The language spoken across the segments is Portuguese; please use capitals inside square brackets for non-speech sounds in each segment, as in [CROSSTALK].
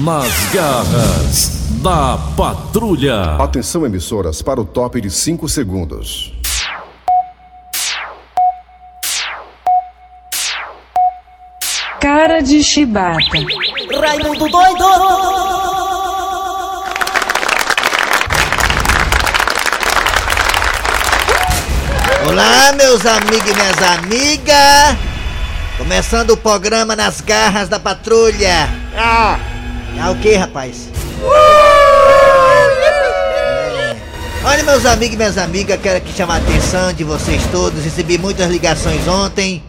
Nas garras da patrulha. Atenção, emissoras, para o top de 5 segundos. Cara de chibata. Raimundo doido! Olá, meus amigos e minhas amigas! Começando o programa nas garras da patrulha. Ah, Ah, o que, rapaz? É. Olha, meus amigos e minhas amigas, quero aqui chamar a atenção de vocês todos. Recebi muitas ligações ontem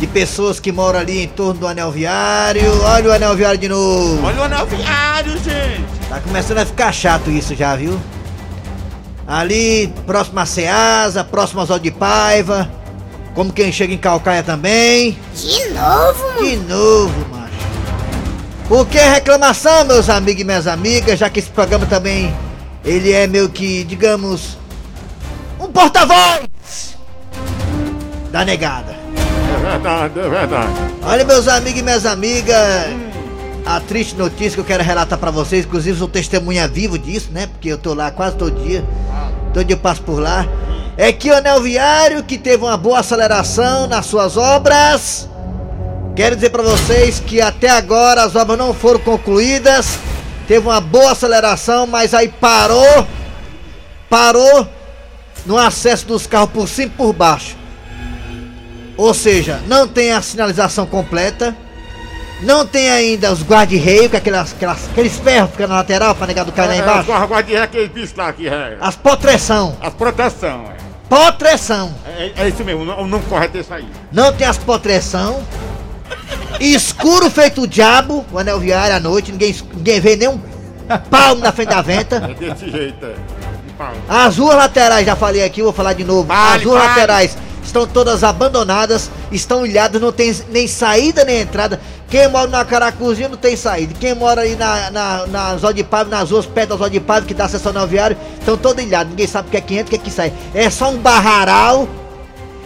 de pessoas que moram ali em torno do anel viário. Olha o anel viário de novo. olha o anel viário, gente. Tá começando a ficar chato isso já, viu? Ali, próximo a Ceasa, próximo ao Zó de Paiva. Como quem chega em Calcaia também. De novo? De novo, Por que reclamação, meus amigos e minhas amigas, já que esse programa também, ele é meio que, digamos, um porta-voz da negada. É verdade, é verdade. Olha, meus amigos e minhas amigas, a triste notícia que eu quero relatar pra vocês, inclusive sou testemunha vivo disso, né? Porque eu tô lá quase todo dia, todo dia eu passo por lá. É que o anel viário, que teve uma boa aceleração nas suas obras, quero dizer pra vocês que até agora as obras não foram concluídas, teve uma boa aceleração, mas aí parou, parou no acesso dos carros por cima e por baixo. Ou seja, não tem a sinalização completa. Não tem ainda os guarda-reio, que é aquelas, aquelas, aqueles ferros que ficam na lateral pra negar do cara lá embaixo. É, guarda é aquele bicho lá que é. As potreção. As proteção, é. Potreção. É, é isso mesmo, o nome correto é isso aí. Não tem as potreção. Escuro feito o diabo, o anel viário à noite, ninguém, ninguém vê nem um palmo na frente da venta. É desse jeito, é. As ruas laterais, já falei aqui, vou falar de novo. Fale, As ruas fale. laterais estão todas abandonadas, estão ilhadas, não tem nem saída nem entrada. Quem mora na Caracuzinha não tem saída. Quem mora aí na, na, na Zó de Paiva, nas ruas perto da Zó de Paiva, que dá acesso ao viário, estão todas ilhadas. Ninguém sabe o que é que entra, o que é que sai. É só um barraral.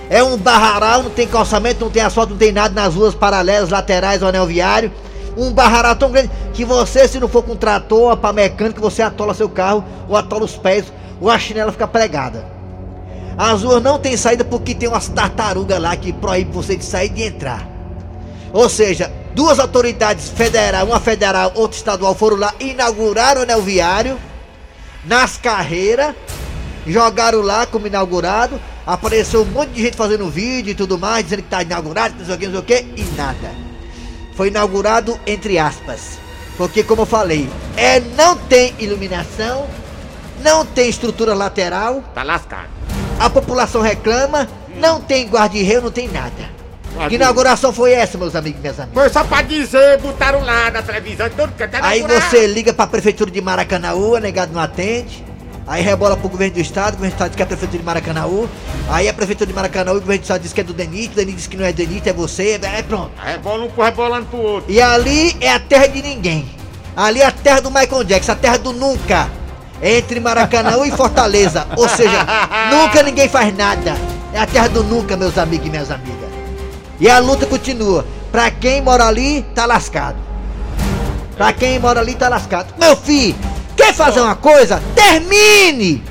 É um barraral, não tem calçamento, não tem asfalto, não tem nada nas ruas paralelas, laterais ao anel viário. Um barraral tão grande que você, se não for com trator para mecânico, você atola seu carro, ou atola os pés, ou a chinela fica pregada. As ruas não tem saída porque tem umas tartarugas lá que proíbe você de sair e de entrar. Ou seja, duas autoridades federais, uma federal, outra estadual, foram lá inaugurar o anel viário nas carreiras, jogaram lá como inaugurado, apareceu um monte de gente fazendo vídeo e tudo mais, dizendo que tá inaugurado, que não sei o que, não sei o que, e nada. Foi inaugurado entre aspas. Porque como eu falei, é não tem iluminação, não tem estrutura lateral, Tá lascado. a população reclama, não tem guarda-reio, não tem nada. Que inauguração foi essa, meus amigos e minhas amigas? Foi só pra dizer, botaram lá na televisão, todo canto é Aí você liga pra prefeitura de Maracanãú, a negado não atende. Aí rebola pro governo do estado, o governo do estado diz que é a prefeitura de Maracanãú. Aí a prefeitura de Maracanãú o governo do estado diz que é do Denit, o Denit diz que não é Denit, é você, é pronto. Rebola um rebolando pro outro. E ali é a terra de ninguém. Ali é a terra do Michael Jackson, a terra do nunca. É entre Maracanã e Fortaleza. [LAUGHS] Ou seja, nunca ninguém faz nada. É a terra do nunca, meus amigos e minhas amigas. E a luta continua. Pra quem mora ali, tá lascado. Pra quem mora ali, tá lascado. Meu filho, quer fazer uma coisa? Termine!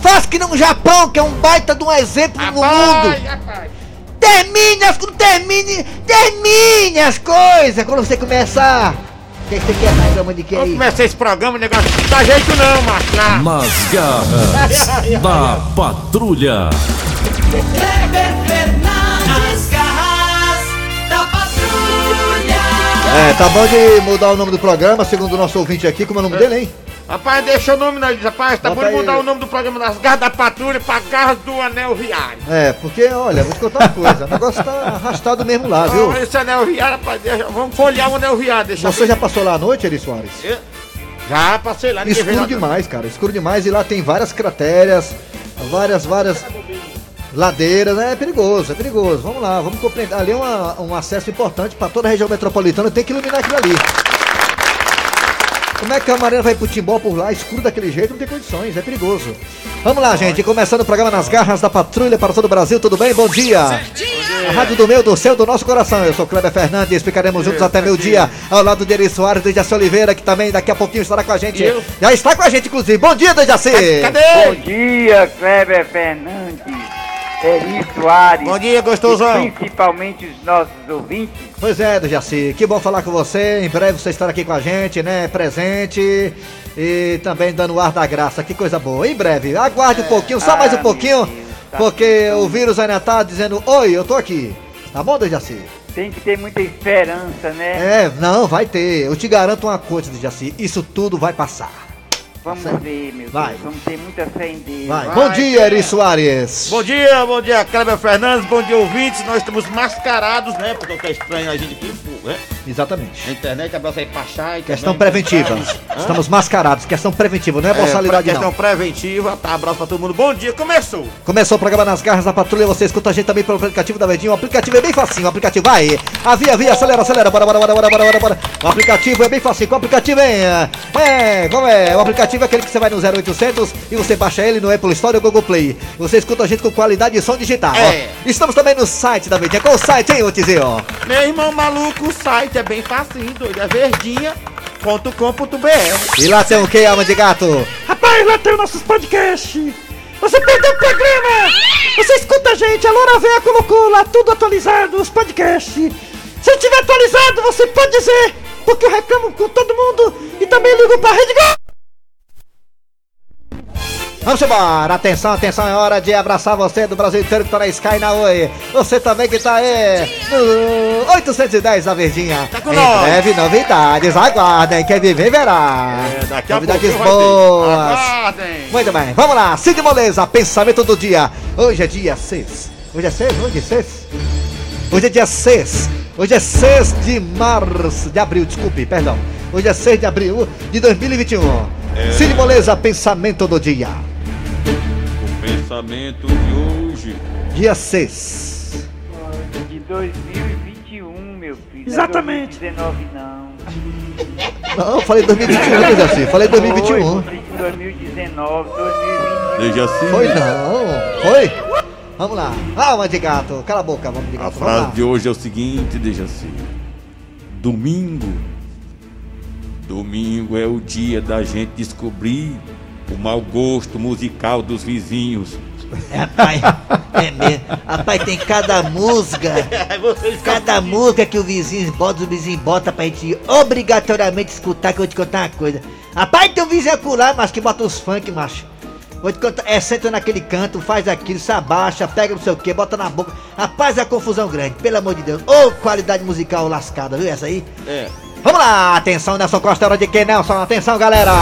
Faz que no Japão, que é um baita de um exemplo no mundo. Rapaz, rapaz. Termine as coisas, termine, termine as coisas quando você começar. O que, que você quer mais, cama de que aí? começar esse programa, negócio. Não dá jeito não, macho. Nas garras da patrulha. Kleber Fernandes, garras da patrulha. É, tá bom de mudar o nome do programa, segundo o nosso ouvinte aqui, como é o nome dele, hein? Rapaz, deixa o nome não, rapaz. Tá Bota bom de aí. mudar o nome do programa das garras da patrulha pra garras do anel viário. É, porque, olha, vou te contar uma coisa, o negócio tá arrastado mesmo lá, viu? Ah, esse anel viário, rapaz, deixa- vamos folhear o anel viário. Deixa Você já passou lá à noite, Eri Soares? Eu- Já passei lá, Escuro lá. demais, cara, escuro demais e lá tem várias crateras, várias, várias ladeiras, né? É perigoso, é perigoso. Vamos lá, vamos compreender. Ali é uma- um acesso importante para toda a região metropolitana, tem que iluminar aquilo ali. Como é que a Marina vai pro timbó por lá, escuro daquele jeito, não tem condições, é perigoso. Vamos lá, gente, começando o programa nas garras da patrulha para todo o Brasil, tudo bem? Bom dia! Bom A rádio do meu, do seu, do nosso coração. Eu sou Kleber Fernandes, ficaremos juntos até meu dia, ao lado de Eri Soares, de Jaci Oliveira, que também daqui a pouquinho estará com a gente. Eu? Já está com a gente, inclusive. Bom dia, Dejaci! Bom Cadê? dia, Kleber Fernandes, Eri Soares. Bom dia, gostosão. Principalmente os nossos ouvintes. Pois é, Dejaci, que bom falar com você. Em breve você estará aqui com a gente, né? Presente e também dando o ar da graça. Que coisa boa. Em breve, aguarde um pouquinho, só mais um Ah, pouquinho, Deus, tá porque bom. o vírus ainda tá dizendo: Oi, eu tô aqui. Tá bom, Dejaci? Tem que ter muita esperança, né? É, não, vai ter. Eu te garanto uma coisa, Dejaci: isso tudo vai passar. Vamos ver, meu Vai. Deus. Vamos ter muita fé em Deus. Vai. Vai, Bom dia, é. Eri Soares. Bom dia, bom dia, Kleber Fernandes, bom dia, ouvintes. Nós estamos mascarados, né? Porque tá estranho a gente aqui, né? Exatamente. Internet, abraço aí pra Chay. Questão preventiva. Estamos mascarados. Questão preventiva, não é É, boçalidade, questão não. preventiva, tá? Abraço pra todo mundo. Bom dia, começou. Começou o programa Nas Garras da Patrulha. Você escuta a gente também pelo aplicativo da Verdinho. O aplicativo é bem facinho. O aplicativo vai. Avia, via, acelera, acelera. Bora, bora, bora, bora, bora, bora, bora. O aplicativo é bem facinho. O aplicativo é. É, como é? O aplicativo é aquele que você vai no 0800 e você baixa ele no Apple Store ou Google Play. Você escuta a gente com qualidade de som digital. ó. É. Estamos também no site da Verdinha. Qual o site, hein, ô Tizio? Meu irmão maluco, site é bem facinho, doido. É verdinha.com.br. E lá tem o que, alma de gato? Rapaz, lá tem os nossos podcasts. Você perdeu o programa? Você escuta a gente, a Loura Véia colocou lá tudo atualizado, os podcasts. Se tiver atualizado, você pode dizer, porque eu reclamo com todo mundo e também ligo pra Rede Globo. Vamos embora, atenção, atenção, é hora de abraçar você do Brasil inteiro que tá na Sky na Oi. Você também que tá aí no 810 da Verdinha. Tá com em nós. breve novidades, aguardem, quem viver verá. É, daqui a novidades boas. Aguardem. Muito bem, vamos lá, Cid Moleza, pensamento do dia. Hoje é dia 6. Hoje é 6? Hoje é 6? Hoje é dia 6. Hoje é 6 de março, de abril, desculpe, perdão. Hoje é 6 de abril de 2021. É. Cid Moleza, pensamento do dia. O pensamento de hoje. Dia 6. De 2021, meu filho. Exatamente. Não é 2019, não. Não, eu falei 2021, né, Jaci? Falei Foi, 2021. você disse 2019, 2021. Desde assim. Foi não, foi? Vamos lá. Alma de gato, cala a boca, vamos de A gato. Vamos frase de hoje é o seguinte, Dejaci. Domingo. Domingo é o dia da gente descobrir o mau gosto musical dos vizinhos. Rapaz, é mesmo. Rapaz, tem cada música. [LAUGHS] Cada música que o vizinho bota, o vizinho bota pra gente obrigatoriamente escutar, que eu vou te contar uma coisa. Rapaz, tem um vizinho acular, mas que bota os funk, macho. Vou te contar, é, senta naquele canto, faz aquilo, se abaixa, pega não sei o que, bota na boca. Rapaz, é confusão grande, pelo amor de Deus. Ô, qualidade musical lascada, viu essa aí? É. Vamos lá, atenção, Nelson Costa, hora de quem, Nelson? Atenção, galera!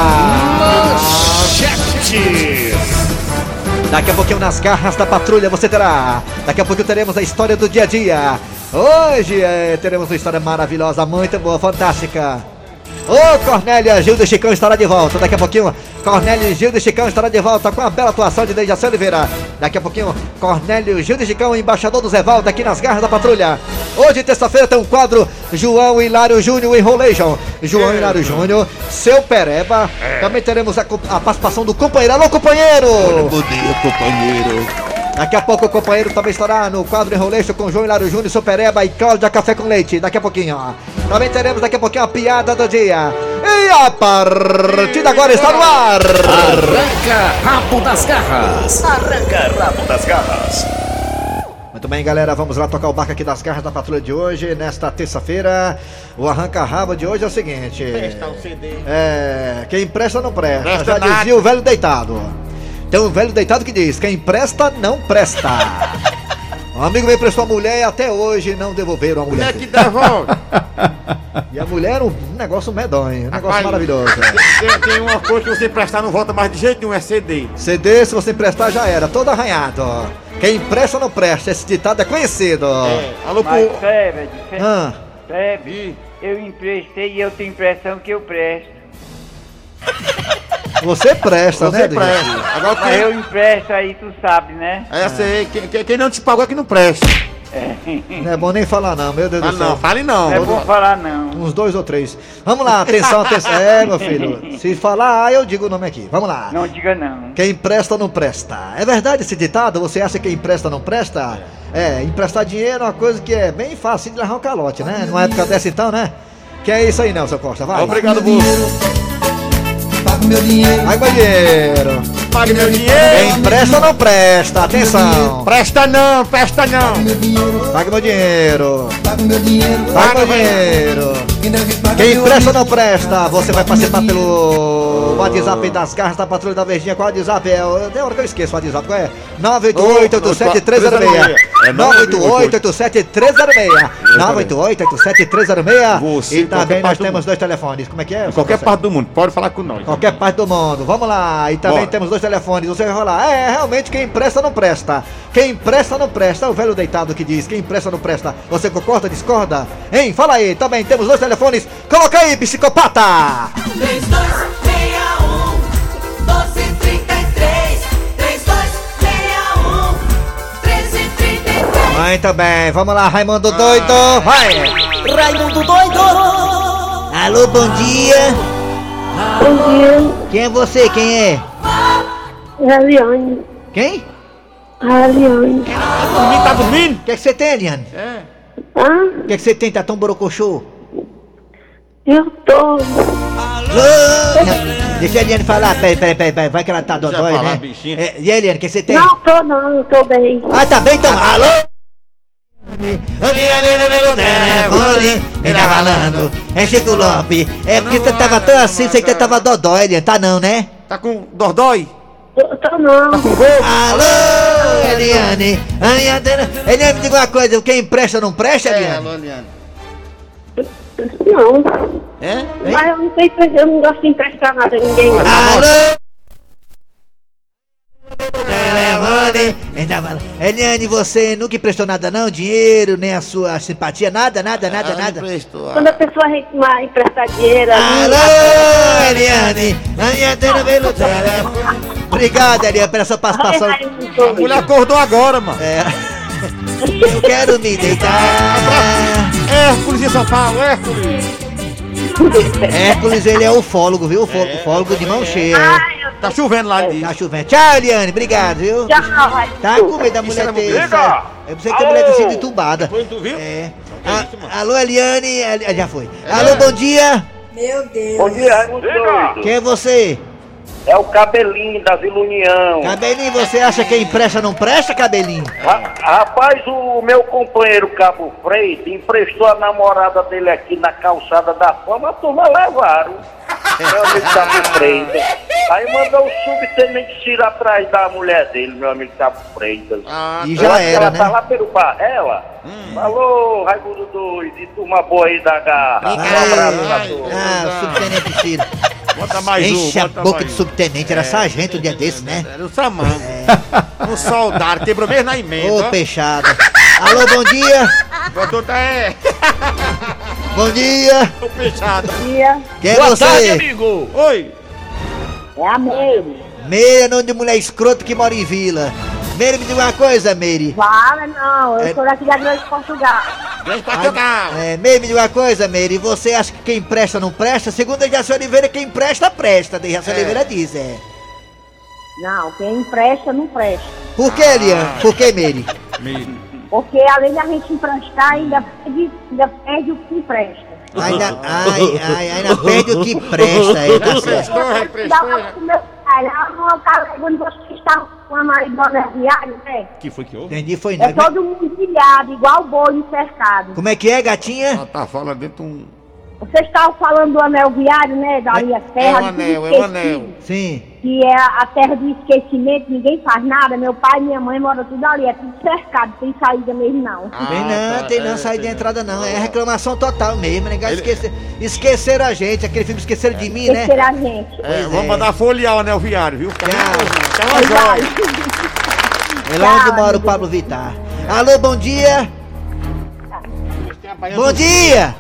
Daqui a pouquinho nas garras da patrulha você terá. Daqui a pouquinho teremos a história do dia a dia. Hoje é, teremos uma história maravilhosa, muito boa, fantástica. Ô Cornélia Gildo e Chicão estará de volta. Daqui a pouquinho, Cornélio Gildo e Chicão estará de volta com a bela atuação de Dejaci Oliveira. Daqui a pouquinho, Cornélio Gildo e Chicão, embaixador do Zé Valdo, aqui nas garras da patrulha. Hoje, terça-feira, tem um quadro João Hilário Júnior Enrolation. João Hilário Júnior, seu Pereba. Também teremos a, a participação do companheiro. Alô, companheiro! Bom dia, companheiro. Daqui a pouco o companheiro também estará no quadro Enroleixo com João Hilário Júnior, Supereba e Cláudia Café com Leite. Daqui a pouquinho, ó. Também teremos daqui a pouquinho a piada do dia. E a partida agora está no ar. Arranca rabo das garras. Muito bem, galera, vamos lá tocar o barco aqui das garras da patrulha de hoje. Nesta terça-feira, o arranca-rabo de hoje é o seguinte. Presta um CD. É, quem empresta não presta. Presta Já nada. dizia o velho deitado. Tem um velho deitado que diz: quem empresta, não presta. [LAUGHS] Um amigo me emprestou a mulher e até hoje não devolveram a Como mulher. é que devolve? [LAUGHS] E a mulher era um negócio medonho, um negócio Rapaz, maravilhoso. Tem, tem uma coisa que você prestar não volta mais de jeito nenhum, é CD. CD, se você emprestar, já era, todo arranhado. Quem empresta, não presta. Esse ditado é conhecido. É. Alô, Mas, pô. Kleber, Ah, Kleber, eu emprestei e eu tenho impressão que eu presto. você presta, Você né, Deus? presta. Agora Mas eu quem. empresto aí, tu sabe, né? É, sei, quem, quem- quem não te pagou é que não presta. Não é bom nem falar, não, meu Deus Ah, do céu. não, fale não. Não é bom falar não. Uns dois ou três. Vamos lá, atenção, atenção. É, meu filho. Se falar, ah, eu digo o nome aqui. Vamos lá. Não diga não. Quem presta não presta. É verdade esse ditado? Você acha que quem presta não presta? É, emprestar dinheiro é uma coisa que é bem fácil de levar um calote, né? Numa época dessa então, né? Que é isso aí, Nelson Costa, vai. Obrigado, moço. Pago meu dinheiro. Vai, banheiro. Pague meu dinheiro. empresta ou não presta? Atenção. Presta não, presta não. Pague meu dinheiro. Pago meu dinheiro. Pague meu dinheiro. Quem amigo. não presta? Você vai participar pelo WhatsApp das garras da Patrulha da Verdinha. Qual é o WhatsApp? É, tem hora que eu esqueço o WhatsApp. Qual é? 988-87306. É 988-87306. 988-87306. Você, E também qualquer nós temos dois telefones. Como é que é? Qualquer parte do mundo, pode falar com nós. Qualquer parte do mundo. Vamos lá. E também Bora. temos dois telefones. Você vai falar. É, realmente quem empresta não presta. Quem empresta não presta. É o velho deitado que diz. Quem empresta não presta. Você concorda, discorda? Hein? Fala aí. Também temos dois telefones. Coloca aí, psicopata. 3261 1233 3261 1333 Muito bem. Vamos lá, Raimundo doido. Vai. Raimundo doido! Alô, bom dia. Bom dia, Quem é você? Quem é? Eliane. Quem? Eliane. Tá dormindo, tá dormindo? O que, é que você tem, Eliane? Ah, O que, é que você tem? Tá tão borocochô? Eu tô. Alô? Deixa a Eliane falar. Peraí, peraí, peraí. peraí. Vai que ela tá dodói, falar, né? É, e aí, Eliane, o que você tem? Não tô não, eu tô bem. Ah, tá bem então. Alô? Ele tá falando. É Chico Lopes. É porque você tava tão assim, você que tava dodói, Eliane. Tá não, né? Tá com dordói? Eu tô não. Alô, Eliane. Eliane, me diga uma coisa. Quem empresta não presta, Eliane? Loliane. Não. É? Mas eu não sei se eu não gosto de emprestar nada a ninguém. não. Alô? Telefone, ele tá falando. Eliane, você nunca emprestou nada não? Dinheiro, nem a sua simpatia? Nada, nada, nada, nada? Quando a pessoa reclamar emprestar dinheiro, ali, Alô, Eliane! A minha antena veio no telefone. Obrigado, Eliane, pela sua participação. A mulher acordou agora, mano. É. Eu quero me deitar. Hércules em São Paulo, Hércules. Hércules, ele é ufólogo, viu? Ufó- Ufólogo de mão cheia. Eu Tá chovendo lá ali. Tá chovendo. Tchau, Eliane, obrigado, viu? Tchau. Tá com medo da mulher era ter. muito- isso, É pra você que a mulher ter sido entubada. Foi, tu viu? É. A- mano? alô, Eliane. Eli- Já foi. Alô, bom dia. Bom dia, Raimundo Doido. Quem é você? É o cabelinho da Vila União. Cabelinho, você acha que empresta não presta, cabelinho? Ra- Rapaz, o meu companheiro Cabo Freire emprestou a namorada dele aqui na calçada da fama, a turma levaram. Meu amigo Cabo Freitas. Aí mandou o subtenente tirar atrás da mulher dele, meu amigo Cabo Freitas. Ah, E Eu já era, ela tá né? lá pelo bar. Ela? Falou, Raimundo Doido, e turma boa aí da garra. Um abraço pra todos. Ah, o subtenente Ciro. Bota mais um. Enche a bota boca mais de um. subtenente, era sargento um dia desse, né? Era o Samango. [LAUGHS] Um soldado, quebrou mesmo na emenda. Ô, peixada. Alô, bom dia. Botou tá é. Bom dia. O fechado. Dia. Quem é você? amigo. Oi. É a Meire. Meire é nome de mulher escroto que mora em vila. Meire, me diga uma coisa, Meire. Fala, não. Eu É- sou daqui da Grande Portugal. Grande Portugal. É, Meire, me diga uma coisa, Meire. Você acha que quem presta não presta? Segundo a Jaci Oliveira, quem presta, presta. De Jaci Oliveira diz, é. Não, quem empresta, não presta. Por que, Eliane? Por que, Meire? Porque além da gente emprestar, ainda perde, ainda perde o que empresta. Ainda, ai, ai, ainda perde o que presta aí, tá certo. Prestou, Dá represtou. uma pro meu pai. Ah, não, cara, quando você está com a maridona viária, né? que foi que houve? Entendi, foi É nada. todo mundo pilhado, igual boi cercado. Como é que é, gatinha? Ela tá falando dentro de um. Vocês estavam falando do anel viário, né? Da linha É terra. o do anel, é o anel. Sim. Que é a terra do esquecimento, ninguém faz nada. Meu pai e minha mãe moram tudo ali, é tudo cercado, tem saída mesmo não. Tem não, tá, tem não, é, sair de entrada não. É reclamação total mesmo, né? Ele- Esquecer, esqueceram a gente, aquele filme Esqueceram de Mim, né? Esquecer a gente. É, vamos é. mandar folhear o anel viário, viu? Tchau. uma joia. É lá onde Tchau, mora o. Pablo Vittar. Alô, bom dia! Bom dia!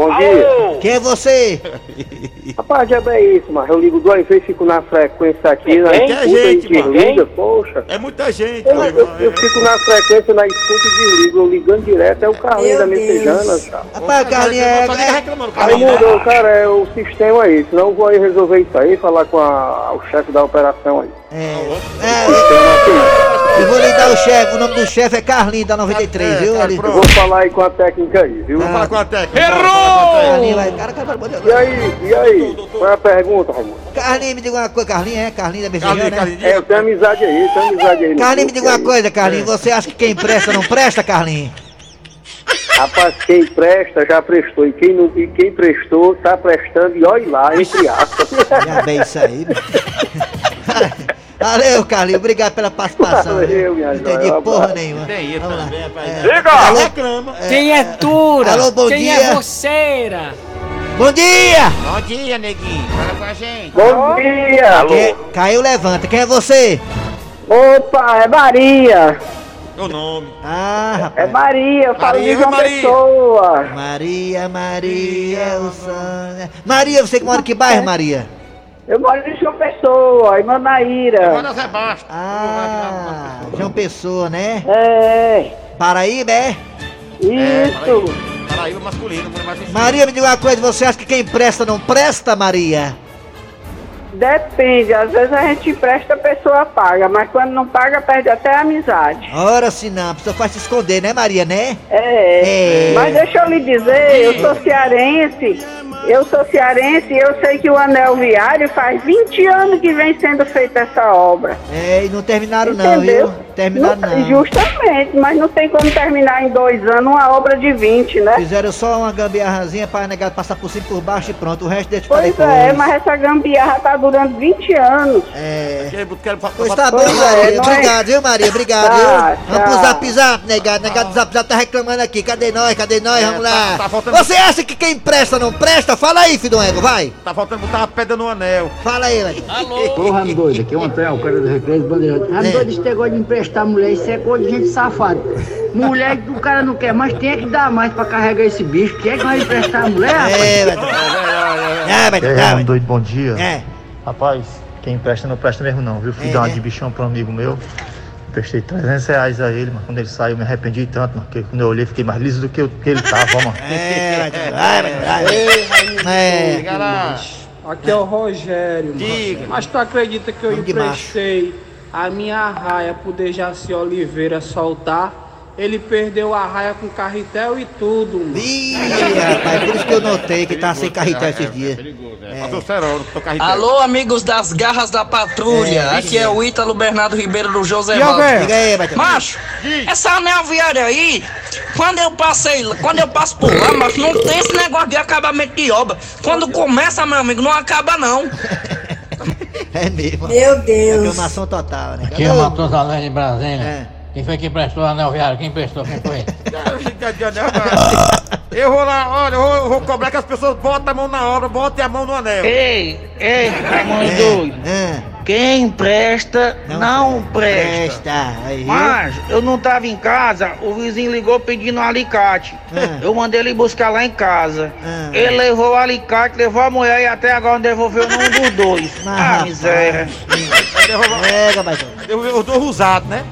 Bom dia. Quem é você? [LAUGHS] Rapaz, é bem isso, mas eu ligo duas vezes, fico na frequência aqui, na Quem? escuta Quem é e gente, mano? desliga, poxa. É muita gente, Eu, meu eu, irmão. eu fico na frequência, na escuta e desligo, eu ligando direto, é o Carlinho da Messejana, cara. Rapaz, o Carlinhos é. É- reclamando, Aí Carlinhos. mudou, cara, é o sistema aí, senão eu vou aí resolver isso aí, falar com a- o chefe da operação aí. É, Sistema aqui. É, Eu vou lhe dar o chefe, o nome do chefe é Carlinho da 93, viu? Ele... Eu vou falar aí com a técnica aí, viu? Fala com a técnica. Carlinho vai. Cara, cara, cara, E aí, e aí? Qual é a pergunta, Raimundo? Carlinho, me diga uma coisa, Carlinho, é? Carlinho da Carlinho, né? Carlinho. É, eu tenho amizade aí, tenho amizade aí. Carlinho, me diga uma coisa, Carlinho. Você acha que quem presta não presta, Carlinho? Rapaz, quem presta já prestou. E quem, não, e quem prestou, tá prestando. E olha lá, entre aspas. Já bem isso aí. [LAUGHS] Valeu, Carlinho. Obrigado pela participação. Valeu, minha Não entendi joia. porra nenhuma. Tem Vamos lá. também, rapaz. É. Diga! Alô? Reclama. Quem é dura? Alô, bom Quem dia. é grosseira? Bom dia! Bom dia, neguinho. Fala com a gente. Bom dia! Quem- Caiu, levanta. Quem é você? Opa, é Maria. O nome. Ah, É rapaz. Maria, eu falo Maria, de João Maria. Pessoa. Maria, Maria, o sonho. Maria, você que mora em que bairro, Maria? Eu moro em João Pessoa, em Manaíra. Manda Zé Baixo. Ah, João Pessoa, né? É, Paraíba, é? isso. Paraíba masculino, mulher mais Maria, me diga uma coisa. Você acha que quem presta não presta, Maria? Depende, às vezes a gente empresta, a pessoa paga, mas quando não paga, perde até a amizade. Ora, se não. A pessoa faz se esconder, né, Maria, né? É, É. mas deixa eu lhe dizer, eu sou cearense, eu sou cearense e eu sei que o anel viário faz 20 anos que vem sendo feita essa obra. É, e não terminaram não, Entendeu? viu? Terminaram não. Justamente, mas não tem como terminar em dois anos uma obra de 20, né? Fizeram só uma gambiarrazinha pra negar passar por cima e por baixo e pronto. O resto deixa pra Pois depois. é, mas essa gambiarra tá durando 20 anos. É. Quero, quero, Pois tá bom, é, Maria. não é? Obrigado, viu, Maria? Obrigado, Tá, viu? Vamos pro zap zap, negado. Negado do zap zap tá reclamando aqui. Cadê nós? Cadê nós? É, Vamos tá- lá. tá faltando- Você acha que quem presta não presta? Fala aí, filho do ego, vai. Tá faltando botar uma pedra no anel. Fala aí, velho. Ô, Ramo doido, aqui é o Antônio, o cara do Recreio Bandeirante. Ramo É. doido, esse negócio de emprestar mulher, isso é coisa de gente safada. Mulher que o cara não quer mais, tem é que dar mais pra carregar esse bicho. Quem é que vai emprestar a mulher, rapaz? É, velho. É, velho. E aí, É, Ramo velho. doido, bom dia. É. Rapaz, quem presta não presta mesmo não, viu? Fui É, dar uma é. de bichão pra um amigo meu. Prestei 300 reais a ele, mas quando ele saiu eu me arrependi tanto, mano, porque quando eu olhei fiquei mais liso do que, eu- que ele tava, mano. É. Vai, velho. Vai. É. Diga lá. Aqui é o Rogério. Diga. Mas tu acredita que eu Vamos emprestei a minha arraia pro Dejaci Oliveira soltar? Ele perdeu a raia com carretel e tudo, mano. Ih, rapaz, por isso que eu notei que tá sem carretel esses dias. Fazer o cerol, tô carretel. Alô, amigos das garras da patrulha. É, Aqui é o Ítalo Bernardo Ribeiro do José Alberto? Diga aí, velho. Macho, essa anel viária aí, quando eu passei, quando eu passo por lá, macho, não tem esse negócio de acabamento de obra. Quando começa, meu amigo, não acaba não. É mesmo. Meu Deus. Reclamação total, né? Aqui é o Matheus Além de Brasília. É. Quem foi que emprestou o anel viário? Quem emprestou? Quem foi? [LAUGHS] Eu vou lá, olha, eu vou, eu vou cobrar que as pessoas botem a mão na obra, botem a mão no anel. Ei, ei, Raimundo doido. É. Quem empresta, não, presta. Presta. Viu? Mas eu não tava em casa, o vizinho ligou pedindo um alicate. Ah. Eu mandei ele buscar lá em casa. Ah. Ele levou o alicate, levou a mulher e até agora não devolveu nenhum dos dois. Mas, [LAUGHS] ah, rapaz. miséria. Pega, baitão. Eu, eu tô usado, né?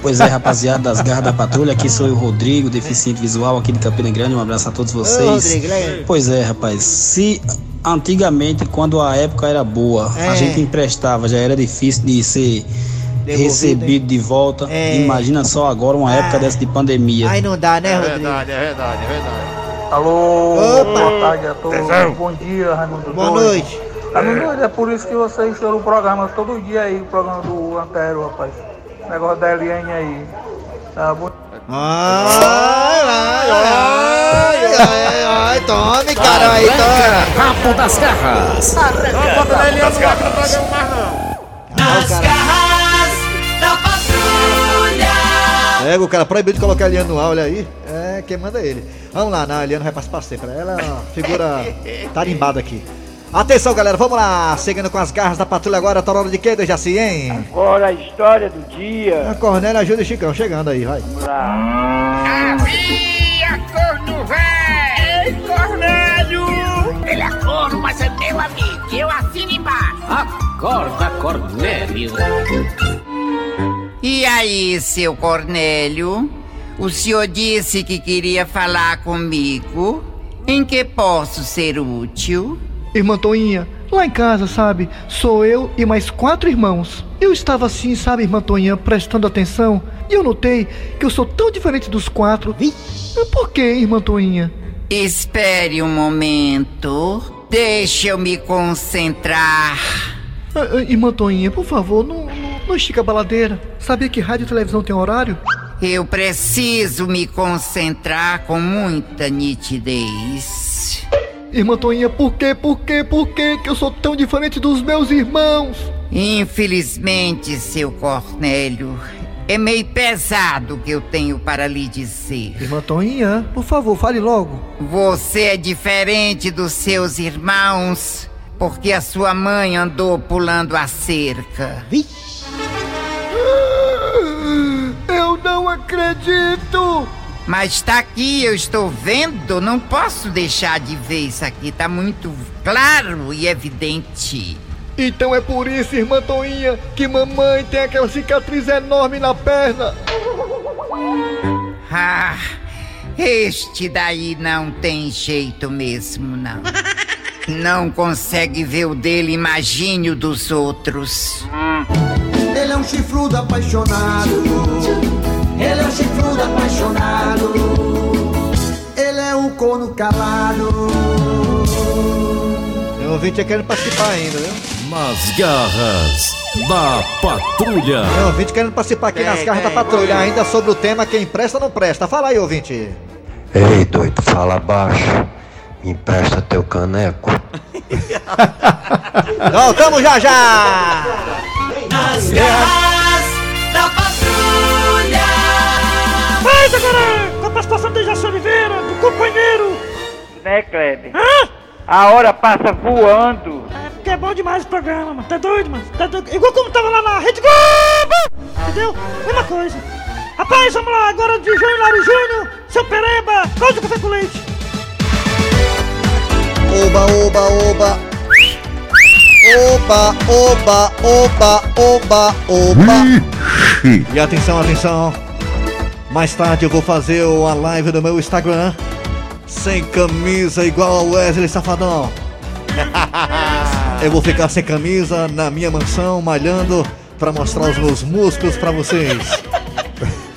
Pois é, rapaziada das garras da patrulha, aqui sou o Rodrigo, deficiente visual aqui de Campina Grande. Um abraço a todos Ô, vocês. Rodrigo, legal. Pois é, rapaz. Se antigamente, quando a época era boa, É. a gente emprestava, já era difícil de ser Devolvido, recebido de volta. É. Imagina só agora uma Ah. época dessa de pandemia. Aí não dá, né, É Rodrigo? verdade, é verdade, é verdade. Alô, Opa. boa tarde a todos. Bom dia, Raimundo Boa Doido. noite. Raimundo Doido, é por isso que vocês estão no programa todo dia aí, o programa do Antero, rapaz. Negócio da Eliane aí. Tá bom? Ai, ai, ai, ai, ai, tome, cara, aí, tome. Rabo das garras. Não bota ar que não pagamos mais não. Nas garras da patrulha. Pega o cara, proibido de colocar a Eliana no ar, olha aí. É, quem manda é ele. Vamos lá, não, a Eliana vai passar sempre. Ela é uma figura [LAUGHS] tarimbada aqui. Atenção, galera, vamos lá. Seguindo com as garras da patrulha agora, tá na hora de quê, Dejaci, hein? Agora a história do dia. A Cornélia ajuda o Chicão, chegando aí, vai. Vamos lá. Havia corno velho! Ei, Cornélio! Ele é corno, mas é meu amigo. Eu assino embaixo. Acorda, Cornélio. E aí, seu Cornélio? O senhor disse que queria falar comigo? Em que posso ser útil? Irmã Toinha, lá em casa, sabe, sou eu e mais quatro irmãos. Eu estava assim, sabe, irmã Toinha, prestando atenção, e eu notei que eu sou tão diferente dos quatro. Por que, irmã Toinha? Espere um momento. Deixa eu me concentrar. Ah, ah, Irmã Toinha, por favor, não, não, não estica a baladeira. Sabia que rádio e televisão tem horário? Eu preciso me concentrar com muita nitidez. Irmã Toinha, por quê, por quê, por quê que eu sou tão diferente dos meus irmãos? Infelizmente, seu Cornélio, é meio pesado o que eu tenho para lhe dizer. Irmã Toinha, por favor, fale logo. Você é diferente dos seus irmãos porque a sua mãe andou pulando a cerca. Eu não acredito! Mas tá aqui, eu estou vendo, não posso deixar de ver isso aqui, tá muito claro e evidente. Então é por isso, irmã Toinha, que mamãe tem aquela cicatriz enorme na perna. [LAUGHS] Ah, este daí não tem jeito mesmo, não. Não consegue ver o dele, imagine o dos outros. Ele é um chifrudo apaixonado. Ele é um chifrudo apaixonado. Ele é um corno calado. Tem ouvinte querendo participar ainda, viu? Nas garras da patrulha. Tem ouvinte querendo participar aqui nas garras da patrulha, ainda sobre o tema quem presta não presta. Fala aí, ouvinte. Ei, doido, fala baixo. Me empresta teu caneco. [LAUGHS] Voltamos já já! Nas garras agora, com a participação de Jaci Oliveira, do companheiro. Né, Kleber? A hora passa voando. É porque é bom demais o programa, mano. Tá doido, mano? Tá doido. Igual como tava lá na Rede Globo! Entendeu? Mesma coisa. Rapaz, vamos lá, agora de João Hilário Júnior, seu Pereba, Cláudio Café com Leite. Oba, oba, oba. Oba, oba, oba, oba, oba. E atenção, atenção. Mais tarde eu vou fazer uma live no meu Instagram. Sem camisa, igual ao Wesley Safadão. [LAUGHS] Eu vou ficar sem camisa na minha mansão, malhando, pra mostrar os meus músculos pra vocês.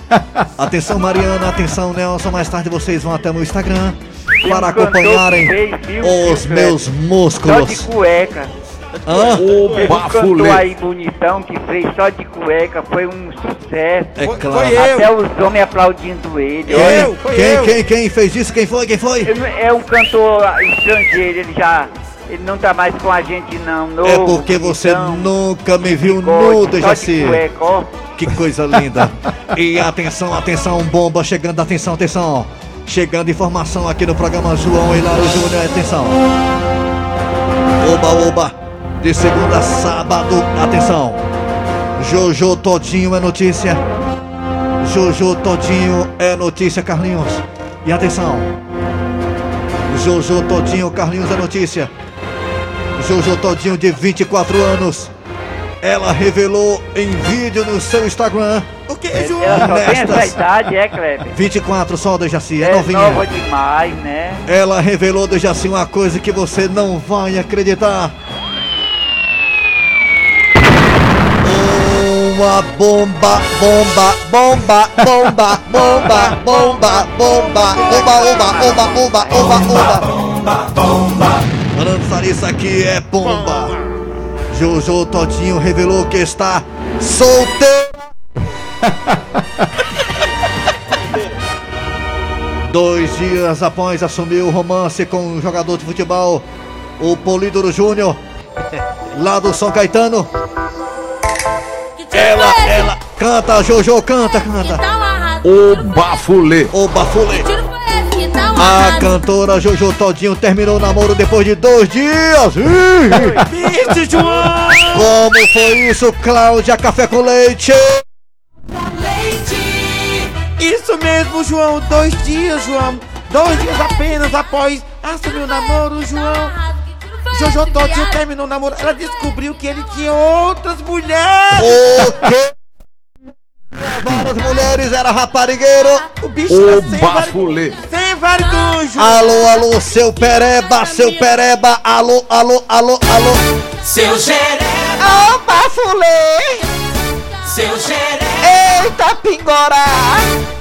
[LAUGHS] Atenção, Mariana, atenção, Nelson. Mais tarde vocês vão até o meu Instagram para acompanharem os meus Só músculos. de cueca. Um bafulê. cantor aí bonitão que fez só de cueca, foi um sucesso. É Foi- claro. foi eu. Até os homens aplaudindo ele. Eu? Quem, quem, quem fez isso? Quem foi? Quem foi? É um cantor estrangeiro, ele já. Ele não tá mais com a gente não. Novo, É porque você nunca me viu nu, Dejaci. Que coisa linda. E atenção, atenção, bomba chegando, atenção, atenção. Chegando informação aqui no programa João Hilário Júnior, atenção. Oba, oba. De segunda a sábado, atenção. Jojo Todinho é notícia. Jojo Todinho é notícia, Carlinhos. E atenção. Jojo Todinho, Carlinhos é notícia. Jojo Todinho de 24 anos. Ela revelou em vídeo no seu Instagram. O que, João? Ela só tem essa idade, é, Kleber? 24 só, Dejaci, é, É novinha. nova demais, né? Ela revelou, Dejaci, uma coisa que você não vai acreditar. Uma bomba, bomba, bomba, bomba, bomba, bomba, bomba, oba, oba, oba, oba, oba, oba. Bomba, bomba. Lançar isso aqui é bomba. Jojo Todinho revelou que está solteiro. Dois dias após assumir o romance com o jogador de futebol, o Polídoro Júnior, lá do São Caetano. Ela, ela, canta, Jojo, canta, canta. O bafulê. O bafulê. A cantora Jojo Todinho terminou o namoro depois de dois dias. João! Como foi isso, Cláudia Café com Leite? Isso mesmo, João. Dois dias, João. Dois dias apenas após assumir o namoro, João. Jojo Todinho terminou o namoro. Ela descobriu que ele tinha outras mulheres. O quê? Várias mulheres, era raparigueiro. O bicho O era sem bafulê. vari- Sem Maricujo! Alô, alô, seu pereba, seu pereba, alô, alô, alô, alô. Seu xereba, Ô, bafulê! seu xereba, Eita, pingorá!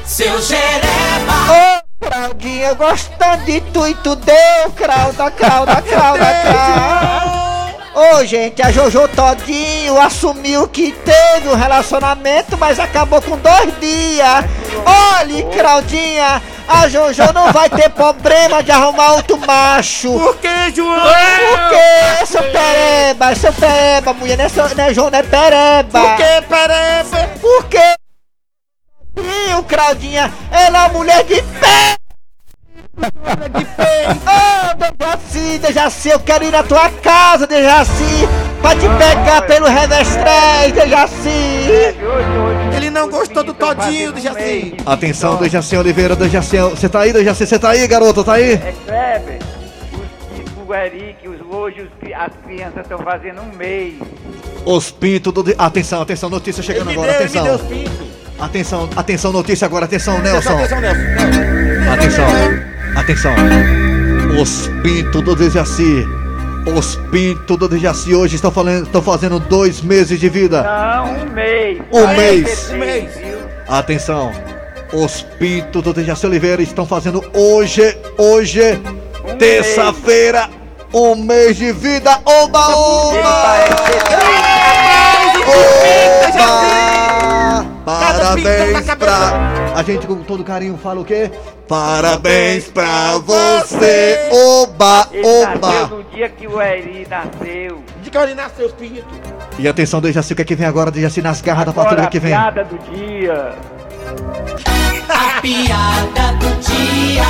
seu xereba. Ô, Claudinha, gostando de tu e tu deu, crauda, crauda, crauda, crauda. Ô, gente, a Jojo Todinho assumiu que teve um relacionamento, mas acabou com dois dias. Olhe, Claudinha, a Jojo não vai ter problema de arrumar outro macho. Por que, João? Por quê, seu pereba? Seu pereba, mulher, não é, seu, não é João, não é pereba. Por que, pereba? Claudinha, ela é uma mulher de pé! de pé! Ô, Dejaci, Dejaci, eu quero ir na tua casa, Dejaci! Pra te pegar pelo revestrez, Dejaci! Ele não gostou do todinho do Jaci. Atenção, Dejaci Oliveira, Dejaci, você tá aí, Dejaci, você tá aí, garoto, tá aí? É Kleber, o Eric, os, hoje as crianças estão fazendo um mês. Os pintos do... Atenção, atenção, notícia chegando Ele agora, deu, atenção. Atenção, atenção, notícia agora, atenção, Nelson. Atenção, Nelson. Atenção, atenção. Os pintos do Dejaci. Os pintos do Dejaci hoje estão, falando, estão fazendo dois meses de vida. Não, um mês. Um 43, mês. Um mês. Atenção. Os pintos do Dejaci Oliveira estão fazendo hoje, hoje, terça-feira, um mês de vida. Oba, oba! Oba! Parabéns pra... A gente com todo carinho fala o quê? Parabéns pra você! Oba, Ele nasceu oba! no dia que o Eri nasceu. De que ele nasceu os? E atenção, Dejaci, o que é que vem agora, Dejaci, nas garras da patrulha que vem? piada do dia. A piada do dia.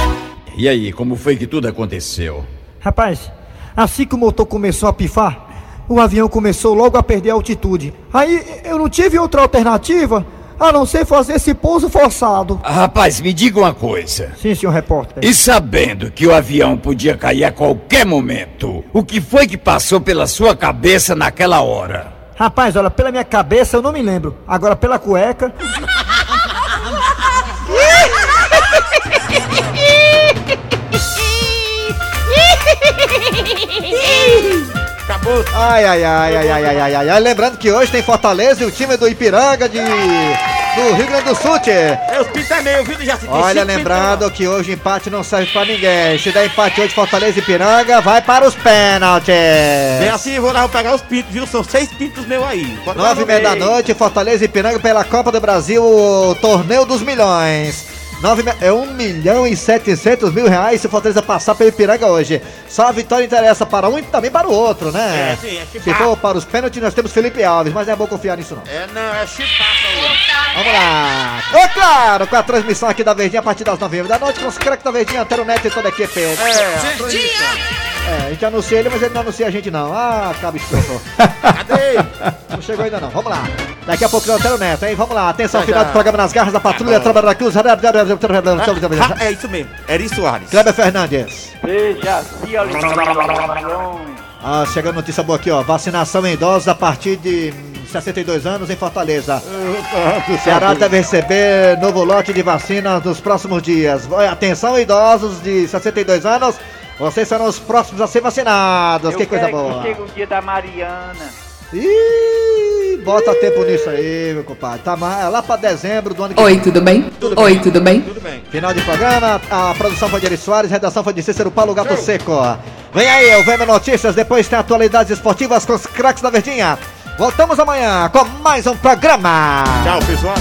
E aí, como foi que tudo aconteceu? Rapaz, assim que o motor começou a pifar, o avião começou logo a perder a altitude. Aí eu não tive outra alternativa a não ser fazer esse pouso forçado. Ah, rapaz, me diga uma coisa. Sim, senhor repórter. E sabendo que o avião podia cair a qualquer momento, o que foi que passou pela sua cabeça naquela hora? Rapaz, olha, pela minha cabeça eu não me lembro. Agora pela cueca. Acabou. Ai, ai, ai, ai, ai, ai, ai, ai. Lembrando que hoje tem Fortaleza e o time do Ipiranga de do Rio Grande do Sul, tchê. É, os é meu, viu, Jaci? Olha, lembrando que hoje empate não serve pra ninguém. Se der empate hoje, Fortaleza e Ipiranga, vai para os pênaltis. Vem assim, vou lá, vou pegar os pintos, viu? São seis pintos meus aí. Nove e meia da noite, Fortaleza e Ipiranga pela Copa do Brasil, o Torneio dos Milhões. Nove, e me- é um milhão e setecentos mil reais se o Fortaleza passar pelo Ipiranga hoje. Só a vitória interessa para um e também para o outro, né? É, sim, é chipar. se for para os pênaltis, nós temos Felipe Alves, mas não é bom confiar nisso não. É, não, é chipata Vamos lá! É claro, com a transmissão aqui da Verdinha a partir das 9 da noite, com os craques da Verdinha, Antero Neto e toda a equipe. É, a transmissão. É, a gente anuncia ele, mas ele não anuncia a gente não. Ah, cabo escroto. Cadê? Não chegou ainda não, vamos lá. Daqui a pouco tem o Antero Neto, hein? Vamos lá, atenção, final do programa nas garras da patrulha, trabalho da cruz. Ah, é isso mesmo, Eri Soares. Kleber Fernandes. Seja se Ah, chegando notícia boa aqui, ó. Vacinação em idosos a partir de hum, 62 anos em Fortaleza. O Ceará deve receber novo lote de vacinas nos próximos dias. Atenção, idosos de 62 anos. Vocês serão os próximos a ser vacinados. que coisa boa. Chega o dia da Mariana. Ih, bota tempo nisso aí, meu compadre. Tá ma- lá pra dezembro do ano que Oi, vem. tudo bem? Tudo Oi, bem. tudo bem? Tudo bem. Final de programa, a produção foi de Eri Soares, redação foi de Cícero Paulo Gato Seco. Vem aí, o VM Notícias, depois tem atualidades esportivas com os craques da Verdinha. Voltamos amanhã com mais um programa. Tchau, pessoal.